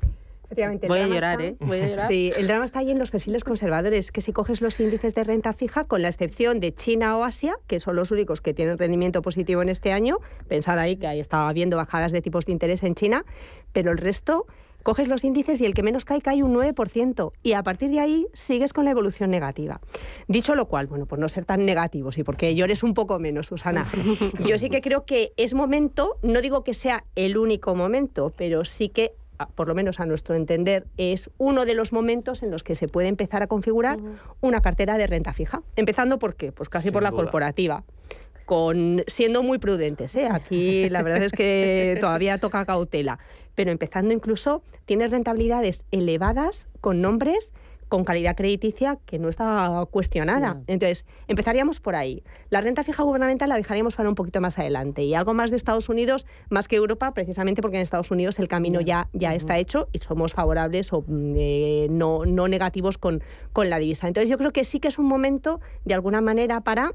Voy a llorar, ¿eh? Voy a llorar. Sí, el drama está ahí en los perfiles conservadores, que si coges los índices de renta fija, con la excepción de China o Asia, que son los únicos que tienen rendimiento positivo en este año, pensad ahí que ahí estaba habiendo bajadas de tipos de interés en China, pero el resto coges los índices y el que menos cae cae un 9% y a partir de ahí sigues con la evolución negativa. Dicho lo cual, bueno, por no ser tan negativos y porque llores un poco menos, Susana, yo sí que creo que es momento, no digo que sea el único momento, pero sí que por lo menos a nuestro entender, es uno de los momentos en los que se puede empezar a configurar una cartera de renta fija. Empezando por qué? Pues casi por la corporativa. Con, siendo muy prudentes. ¿eh? Aquí la verdad es que todavía toca cautela, pero empezando incluso, tienes rentabilidades elevadas con nombres con calidad crediticia que no está cuestionada. Entonces, empezaríamos por ahí. La renta fija gubernamental la dejaríamos para un poquito más adelante. Y algo más de Estados Unidos, más que Europa, precisamente porque en Estados Unidos el camino ya, ya está hecho y somos favorables o mm, eh, no, no negativos con, con la divisa. Entonces, yo creo que sí que es un momento, de alguna manera, para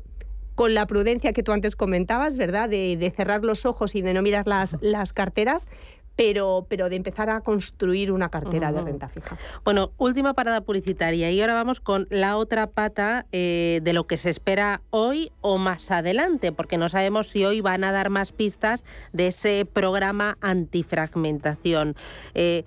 con la prudencia que tú antes comentabas, ¿verdad? De, de, cerrar los ojos y de no mirar las, las carteras, pero, pero de empezar a construir una cartera de renta fija. Bueno, última parada publicitaria y ahora vamos con la otra pata eh, de lo que se espera hoy o más adelante, porque no sabemos si hoy van a dar más pistas de ese programa antifragmentación. Eh,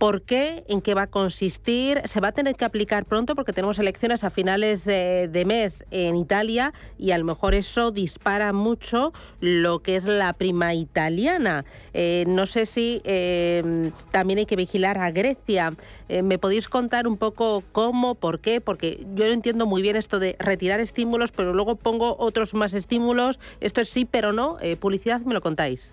¿Por qué? ¿En qué va a consistir? ¿Se va a tener que aplicar pronto? Porque tenemos elecciones a finales de, mes en Italia y a lo mejor eso dispara mucho lo que es la prima italiana. Eh, no sé si eh, también hay que vigilar a Grecia. Eh, ¿Me podéis contar un poco cómo, por qué? Porque yo no entiendo muy bien esto de retirar estímulos, pero luego pongo otros más estímulos. Esto es sí, pero no. publicidad, me lo contáis.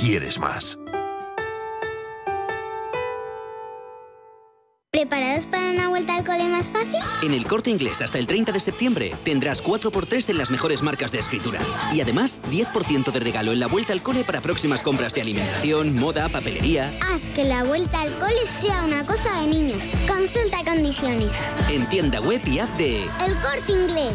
¿Quieres más? ¿Preparados para una vuelta al cole más fácil? En el corte inglés hasta el 30 de septiembre tendrás 4x3 en las mejores marcas de escritura. Y además 10% de regalo en la vuelta al cole para próximas compras de alimentación, moda, papelería. Haz que la vuelta al cole sea una cosa de niños. Consulta condiciones. En tienda web y app de El corte inglés.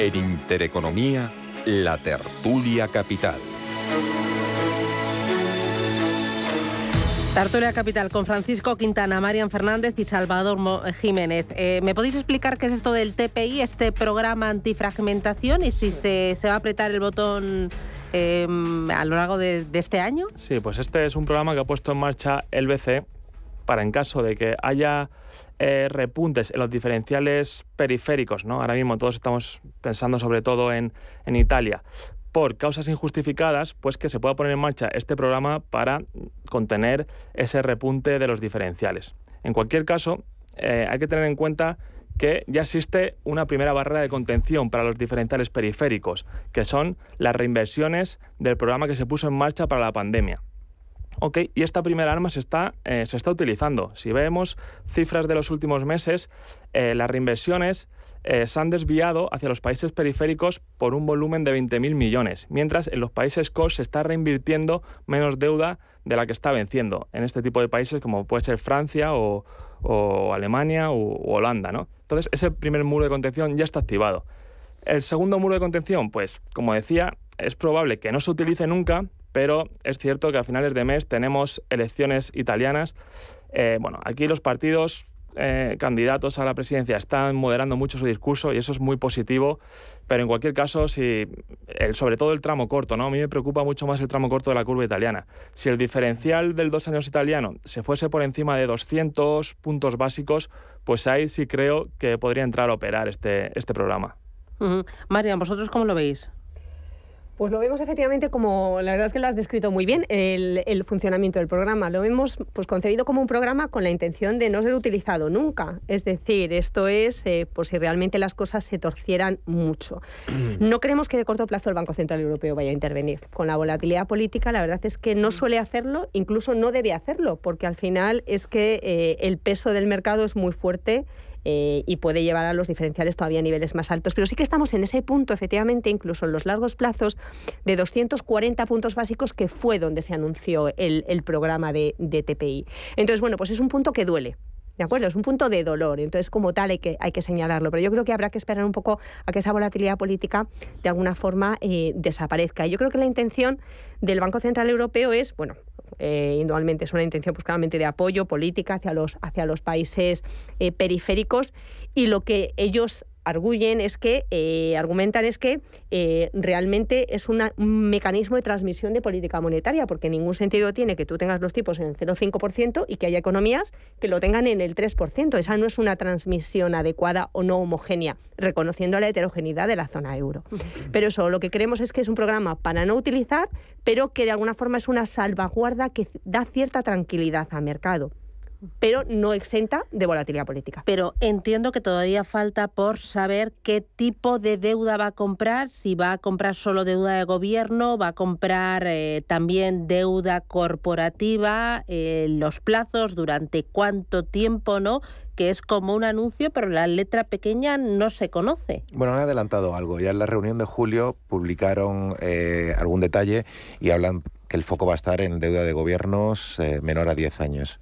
En Intereconomía, la tertulia capital. Tertulia Capital con Francisco Quintana, Marian Fernández y Salvador Jiménez. Eh, ¿Me podéis explicar qué es esto del TPI, este programa antifragmentación, y si se, va a apretar el botón em, a lo largo de, de, este año? Sí, pues este es un programa que ha puesto en marcha el BCE para en caso de que haya eh, repuntes en los diferenciales periféricos, ¿no? Ahora mismo todos estamos pensando sobre todo en, Italia por causas injustificadas, pues que se pueda poner en marcha este programa para contener ese repunte de los diferenciales. En cualquier caso, eh, hay que tener en cuenta que ya existe una primera barrera de contención para los diferenciales periféricos, que son las reinversiones del programa que se puso en marcha para la pandemia. Ok, y esta primera arma se está, eh, se está utilizando. Si vemos cifras de los últimos meses, eh, las reinversiones eh, se han desviado hacia los países periféricos por un volumen de 20.000 millones, mientras en los países core se está reinvirtiendo menos deuda de la que está venciendo en este tipo de países como puede ser Francia o, Alemania o, Holanda. ¿no? Entonces, ese primer muro de contención ya está activado. El segundo muro de contención, pues, como decía, es probable que no se utilice nunca pero es cierto que a finales de mes tenemos elecciones italianas. Eh, bueno, aquí los partidos eh, candidatos a la presidencia están moderando mucho su discurso y eso es muy positivo, pero en cualquier caso, si sobre todo el tramo corto, ¿no? A mí me preocupa mucho más el tramo corto de la curva italiana. Si el diferencial del dos años italiano se fuese por encima de 200 puntos básicos, pues ahí sí creo que podría entrar a operar este, este programa. Marian, ¿vosotros cómo lo veis? Pues lo vemos efectivamente como, la verdad es que lo has descrito muy bien, el, funcionamiento del programa. Lo vemos pues concebido como un programa con la intención de no ser utilizado nunca. Es decir, esto es eh, por si realmente las cosas se torcieran mucho. No creemos que de corto plazo el Banco Central Europeo vaya a intervenir. Con la volatilidad política, la verdad es que no suele hacerlo, incluso no debe hacerlo, porque al final es que eh, el peso del mercado es muy fuerte eh, y puede llevar a los diferenciales todavía a niveles más altos. Pero sí que estamos en ese punto, efectivamente, incluso en los largos plazos, de 240 puntos básicos, que fue donde se anunció el, programa de, TPI. Entonces, bueno, pues es un punto que duele. ¿De acuerdo? Es un punto de dolor, entonces como tal hay que, hay que señalarlo, pero yo creo que habrá que esperar un poco a que esa volatilidad política de alguna forma eh, desaparezca. Y yo creo que la intención del Banco Central Europeo es, bueno, eh, es una intención pues, claramente de apoyo política hacia los, hacia los países eh, periféricos. Y lo que ellos arguyen es que, eh, argumentan es que eh, realmente es un mecanismo de transmisión de política monetaria, porque en ningún sentido tiene que tú tengas los tipos en el 0,5% y que haya economías que lo tengan en el 3%. Esa no es una transmisión adecuada o no homogénea, reconociendo la heterogeneidad de la zona euro. Pero eso, lo que creemos es que es un programa para no utilizar, pero que de alguna forma es una salvaguarda que da cierta tranquilidad al mercado pero no exenta de volatilidad política. Pero entiendo que todavía falta por saber qué tipo de deuda va a comprar, si va a comprar solo deuda de gobierno, va a comprar eh, también deuda corporativa, eh, los plazos, durante cuánto tiempo, ¿no? que es como un anuncio, pero la letra pequeña no se conoce. Bueno, han adelantado algo. Ya en la reunión de julio publicaron eh, algún detalle y hablan que el foco va a estar en deuda de gobiernos menor a 10 años.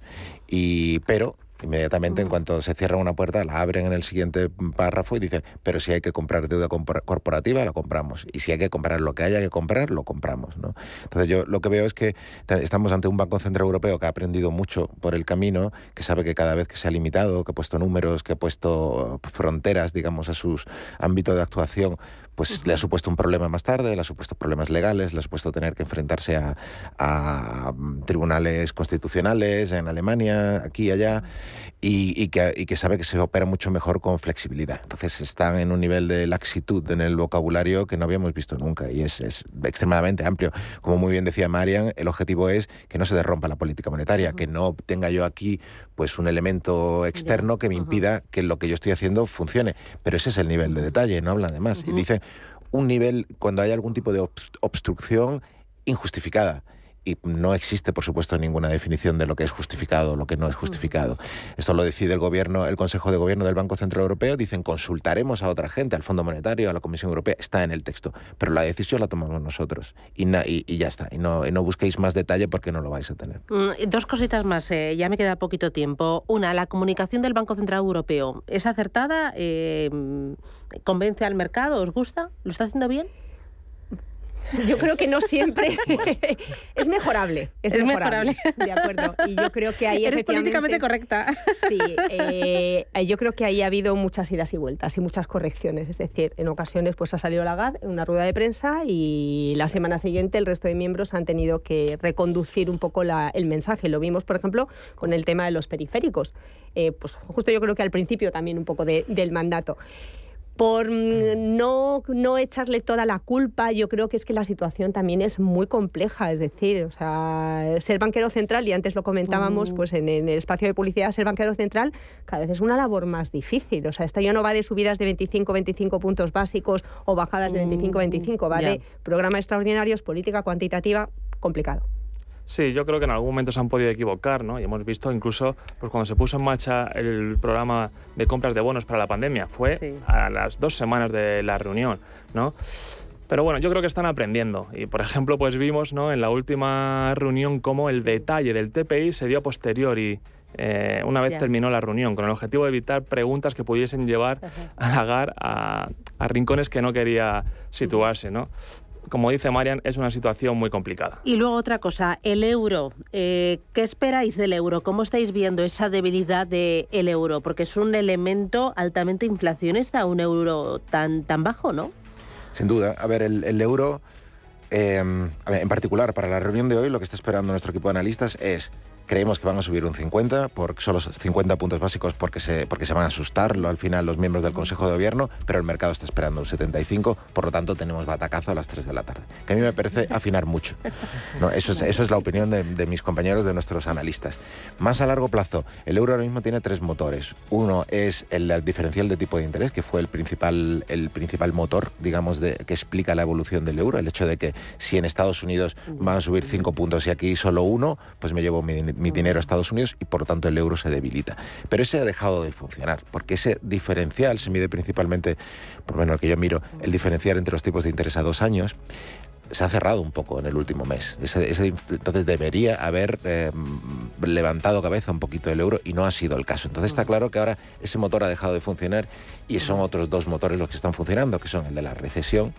Y, pero Inmediatamente, en cuanto se cierra una puerta, la abren en el siguiente párrafo y dicen, pero si hay que comprar deuda corporativa, la compramos. Y si hay que comprar lo que haya que comprar, lo compramos. ¿no? Entonces yo lo que veo es que estamos ante un Banco Central Europeo que ha aprendido mucho por el camino, que sabe que cada vez que se ha limitado, que ha puesto números, que ha puesto fronteras, digamos, a sus ámbitos de actuación, pues le ha supuesto un problema más tarde, le ha supuesto problemas legales, le ha supuesto tener que enfrentarse a, a tribunales constitucionales en Alemania, aquí y allá y, que, sabe que se opera mucho mejor con flexibilidad. Entonces están en un nivel de laxitud en el vocabulario que no habíamos visto nunca y es, extremadamente amplio. Como muy bien decía Marian, el objetivo es que no se derrompa la política monetaria, que no tenga yo aquí pues un elemento externo que me impida que lo que yo estoy haciendo funcione. Pero ese es el nivel de detalle, no hablan de más. Y dice un nivel cuando hay algún tipo de obstrucción injustificada y no existe, por supuesto, ninguna definición de lo que es justificado o lo que no es justificado. Esto lo decide el gobierno, el Consejo de Gobierno del Banco Central Europeo. Dicen consultaremos a otra gente, al Fondo Monetario, a la Comisión Europea. Está en el texto, pero la decisión la tomamos nosotros y, y, ya está. Y no, no, busquéis más detalle porque no lo vais a tener. Mm, dos cositas más. Eh, ya me queda poquito tiempo. Una, la comunicación del Banco Central Europeo es acertada. Eh, ¿Convence al mercado? ¿Os gusta? ¿Lo está haciendo bien? Yo creo que no siempre es mejorable. Es, mejorable. De acuerdo. Y yo creo que ahí Eres políticamente correcta. Sí. Eh, yo creo que ahí ha habido muchas idas y vueltas y muchas correcciones. Es decir, en ocasiones pues ha salido Lagarde en una rueda de prensa y la semana siguiente el resto de miembros han tenido que reconducir un poco el mensaje. Lo vimos, por ejemplo, con el tema de los periféricos. Eh, pues justo yo creo que al principio también un poco del mandato por mm, no, no echarle toda la culpa, yo creo que es que la situación también es muy compleja, es decir, o sea, ser banquero central, y antes lo comentábamos, mm. pues en, el espacio de publicidad, ser banquero central cada vez es una labor más difícil, o sea, esto ya no va de subidas de 25, 25 puntos básicos o bajadas de 25, 25, mm, va de programas extraordinarios, política cuantitativa, complicado. Sí, yo creo que en algún momento se han podido equivocar, ¿no? Y hemos visto incluso pues, cuando se puso en marcha el programa de compras de bonos para la pandemia, fue a las dos semanas de la reunión, ¿no? Pero bueno, yo creo que están aprendiendo. Y por ejemplo, pues vimos ¿no? en la última reunión cómo el detalle del TPI se dio a posteriori. Eh, una vez terminó la reunión, con el objetivo de evitar preguntas que pudiesen llevar a Lagar a, a, rincones que no quería situarse. ¿no? Como dice Marian, es una situación muy complicada. Y luego otra cosa, el euro. Eh, ¿Qué esperáis del euro? ¿Cómo estáis viendo esa debilidad del euro? Porque es un elemento altamente inflacionista, un euro tan, tan bajo, ¿no? Sin duda. A ver, el, euro, eh, en particular para la reunión de hoy, lo que está esperando nuestro equipo de analistas es Creemos que van a subir un 50, por, solo 50 puntos básicos porque se, porque se van a asustar al final los miembros del Consejo de Gobierno, pero el mercado está esperando un 75, por lo tanto tenemos batacazo a las 3 de la tarde. Que a mí me parece afinar mucho. Eso, es, eso es la opinión de, mis compañeros, de nuestros analistas. Más a largo plazo, el euro ahora mismo tiene tres motores. Uno es el diferencial de tipo de interés, que fue el principal, el principal motor, digamos, de, que explica la evolución del euro. El hecho de que si en Estados Unidos van a subir 5 puntos y aquí solo uno, pues me llevo mi, mi dinero a Estados Unidos y por lo tanto el euro se debilita. Pero ese ha dejado de funcionar, porque ese diferencial se mide principalmente, por lo menos el que yo miro, el diferencial entre los tipos de interés a dos años, se ha cerrado un poco en el último mes. entonces debería haber eh, levantado cabeza un poquito el euro y no ha sido el caso. Entonces está claro que ahora ese motor ha dejado de funcionar y son otros dos motores los que están funcionando, que son el de la recesión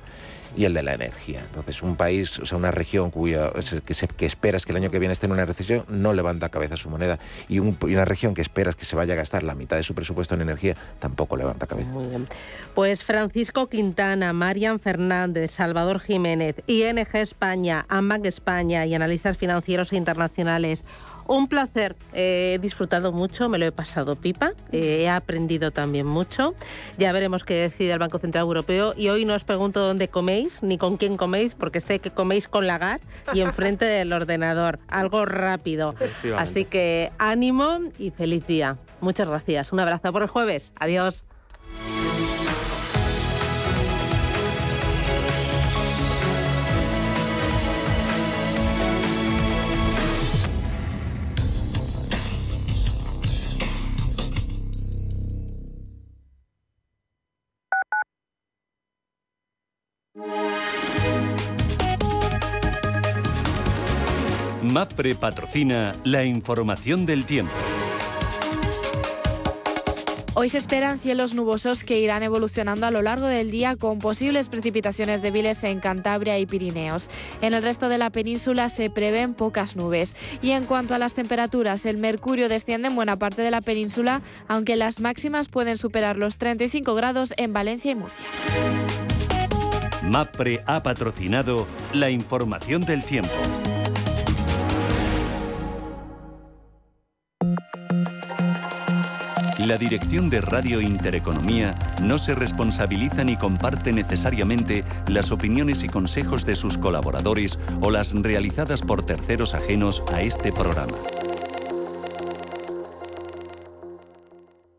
y el de la energía. Entonces, un país, o sea, una región cuya, que, se, que esperas que el año que viene esté en una recesión, no levanta cabeza su moneda. Y, una región que esperas que se vaya a gastar la mitad de su presupuesto en energía, tampoco levanta cabeza. Muy bien. Pues Francisco Quintana, Marian Fernández, Salvador Jiménez, ING España, AMBAC España y analistas financieros internacionales. Un placer, he disfrutado mucho, me lo he pasado pipa, eh, he aprendido también mucho. Ya veremos qué decide el Banco Central Europeo y hoy no os pregunto dónde coméis ni con quién coméis, porque sé que coméis con Lagar y enfrente del ordenador, algo rápido. Así que ánimo y feliz día. Muchas gracias. Un abrazo por el jueves. Adiós. MAPRE patrocina la información del tiempo. Hoy se esperan cielos nubosos que irán evolucionando a lo largo del día con posibles precipitaciones débiles en Cantabria y Pirineos. En el resto de la península se prevén pocas nubes. Y en cuanto a las temperaturas, el mercurio desciende en buena parte de la península, aunque las máximas pueden superar los 35 grados en Valencia y Murcia. MAPRE ha patrocinado la información del tiempo. La dirección de Radio Intereconomía no se responsabiliza ni comparte necesariamente las opiniones y consejos de sus colaboradores o las realizadas por terceros ajenos a este programa.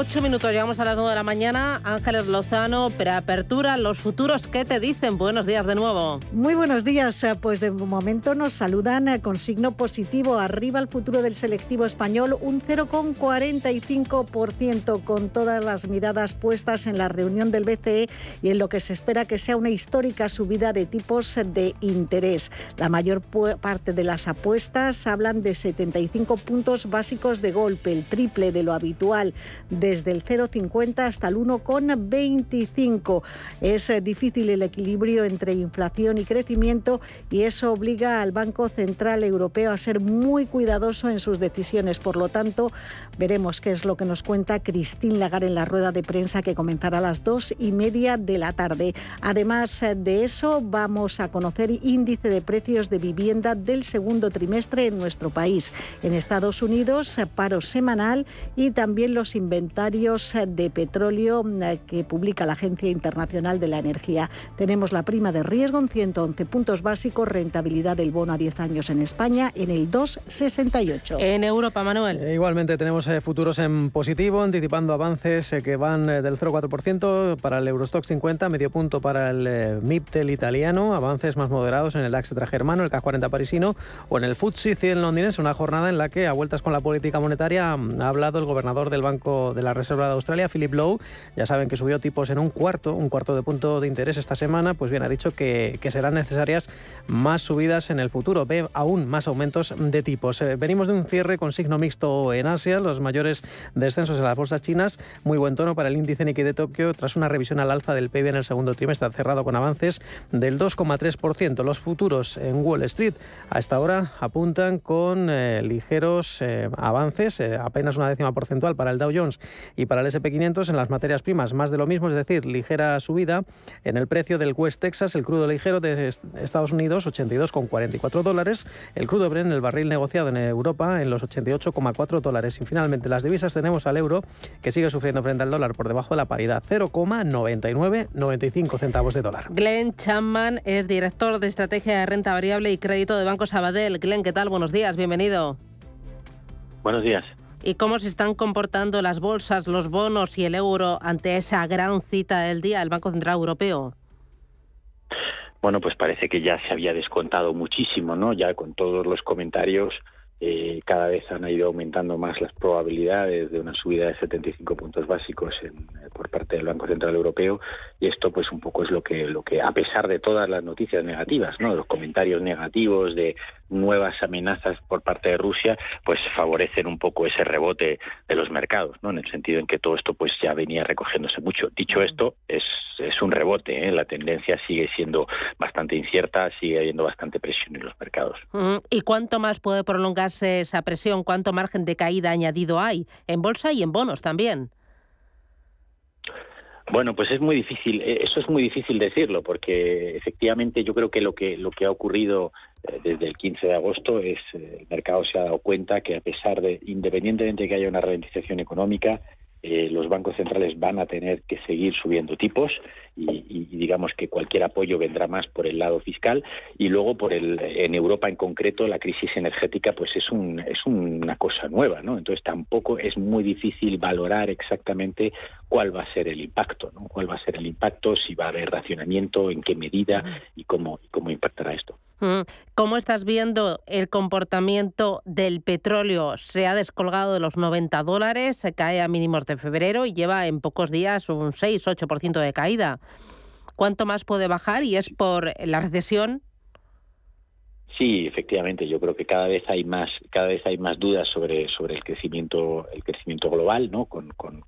Ocho minutos, llegamos a las nueve de la mañana. Ángeles Lozano, preapertura, los futuros, ¿qué te dicen? Buenos días de nuevo. Muy buenos días. Eh, pues de momento nos saludan eh, con signo positivo. Arriba el futuro del selectivo español, un 0,45%, con todas las miradas puestas en la reunión del BCE y en lo que se espera que sea una histórica subida de tipos de interés. La mayor parte de las apuestas hablan de 75 puntos básicos de golpe, el triple de lo habitual. De desde el 0,50 hasta el 1,25. Es eh, difícil el equilibrio entre inflación y crecimiento y eso obliga al Banco Central Europeo a ser muy cuidadoso en sus decisiones. Por lo tanto, veremos qué es lo que nos cuenta Christine Lagarde en la rueda de prensa que comenzará a las dos y media de la tarde. Además eh, de eso, vamos a conocer índice de precios de vivienda del segundo trimestre en nuestro país. En Estados Unidos, eh, paro semanal y también los inventarios de petróleo eh, que publica la Agencia Internacional de la Energía. Tenemos la prima de riesgo en 111 puntos básicos, rentabilidad del bono a 10 años en España en el 2,68. En Europa, Manuel. Eh, igualmente tenemos eh, futuros en positivo, anticipando avances que van del 0,4% para el Eurostock 50, medio punto para el MIPTEL italiano, avances más moderados en el DAX germano, el CAC 40 parisino o en el FTSE 100 londinense, una jornada en la que a vueltas con la política monetaria ha hablado el gobernador del Banco de la la Reserva de Australia, Philip Lowe, ya saben que subió tipos en un cuarto, un cuarto de punto de interés esta semana, pues bien, ha dicho que, serán necesarias más subidas en el futuro. Ve aún más aumentos de tipos. Eh, venimos de un cierre con signo mixto en Asia, los mayores descensos en las bolsas chinas, muy buen tono para el índice Nikkei de Tokio tras una revisión al alza del PIB en el segundo trimestre, cerrado con avances del 2,3%. Los futuros en Wall Street a esta hora apuntan con eh, ligeros eh, avances, apenas una décima porcentual para el Dow Jones y para el SP500 en las materias primas, más de lo mismo, es decir, ligera subida en el precio del West Texas, el crudo ligero de Estados Unidos, 82,44 dólares, el crudo Bren, el barril negociado en Europa, en los 88,4 dólares. Y finalmente, las divisas tenemos al euro, que sigue sufriendo frente al dólar por debajo de la paridad, 0,9995 centavos de dólar. Glenn Chapman es director de estrategia de renta variable y crédito de Banco Sabadell. Glenn, ¿qué tal? Buenos días, bienvenido. Buenos días. ¿Y cómo se están comportando las bolsas, los bonos y el euro ante esa gran cita del día del Banco Central Europeo? Bueno, pues parece que ya se había descontado muchísimo, ¿no? Ya con todos los comentarios eh, cada vez han ido aumentando más las probabilidades de una subida de 75 puntos básicos en, eh, por parte del Banco Central Europeo y esto pues un poco es lo que lo que a pesar de todas las noticias negativas, ¿no? los comentarios negativos de nuevas amenazas por parte de Rusia, pues favorecen un poco ese rebote de los mercados, ¿no? En el sentido en que todo esto pues ya venía recogiéndose mucho. Dicho esto, es, es un rebote, ¿eh? la tendencia sigue siendo bastante incierta, sigue habiendo bastante presión en los mercados. ¿Y cuánto más puede prolongar esa presión? ¿Cuánto margen de caída añadido hay en bolsa y en bonos también? Bueno, pues es muy difícil, eh, eso es muy difícil decirlo, porque efectivamente yo creo que lo que lo que ha ocurrido eh, desde el 15 de agosto es eh, el mercado se ha dado cuenta que a pesar de, independientemente de que haya una ralentización económica, los bancos centrales van a tener que seguir subiendo tipos y, digamos que cualquier apoyo vendrá más por el lado fiscal. Y luego por el en Europa en concreto la crisis energética pues es un es una cosa nueva no entonces tampoco es muy difícil valorar exactamente cuál va a ser el impacto no cuál va a ser el impacto si va a haber racionamiento en qué medida y cómo y cómo impactará esto ¿Cómo estás viendo el comportamiento del petróleo? Se ha descolgado de los 90 dólares, se cae a mínimos de febrero y lleva en pocos días un 6-8% de caída. ¿Cuánto más puede bajar y es por la recesión? Sí, efectivamente, yo creo que cada vez hay más, cada vez hay más dudas sobre, sobre el crecimiento, el crecimiento global, ¿no? con, con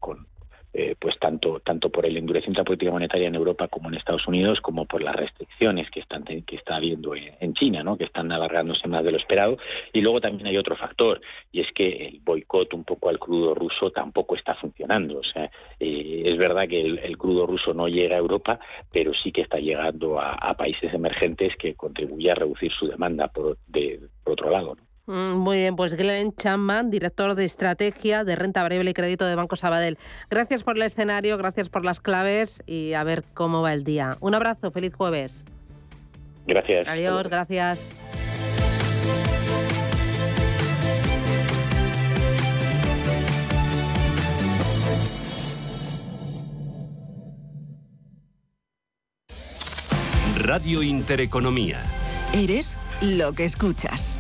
eh, pues tanto tanto por el endurecimiento de la política monetaria en Europa como en Estados Unidos como por las restricciones que están que está habiendo en, China no que están alargándose más de lo esperado. Y luego también hay otro factor y es que el boicot un poco al crudo ruso tampoco está funcionando. O sea eh, es verdad que el, crudo ruso no llega a Europa pero sí que está llegando a, países emergentes que contribuye a reducir su demanda por, de, por otro lado ¿no? Mm, muy bien, pues Glenn Chapman, director de estrategia de renta variable y crédito de Banco Sabadell. Gracias por el escenario, gracias por las claves y a ver cómo va el día. Un abrazo, feliz jueves. Gracias. Adiós, gracias. Radio Intereconomía. Eres lo que escuchas.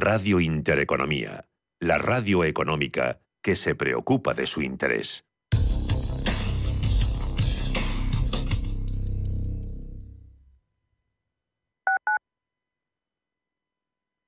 Radio Intereconomía, la radio económica que se preocupa de su interés.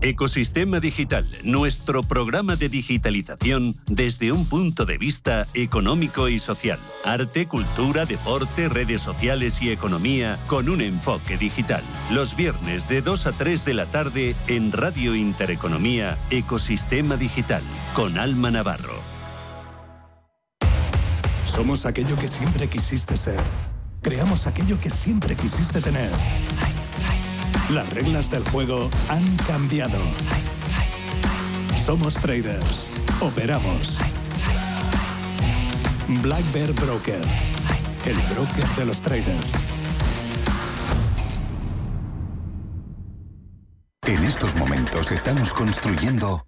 Ecosistema Digital, nuestro programa de digitalización desde un punto de vista económico y social. Arte, cultura, deporte, redes sociales y economía con un enfoque digital. Los viernes de 2 a 3 de la tarde en Radio Intereconomía, Ecosistema Digital, con Alma Navarro. Somos aquello que siempre quisiste ser. Creamos aquello que siempre quisiste tener Las reglas del juego han cambiado. Somos traders. Operamos. Black Bear Broker. El broker de los traders. En estos momentos estamos construyendo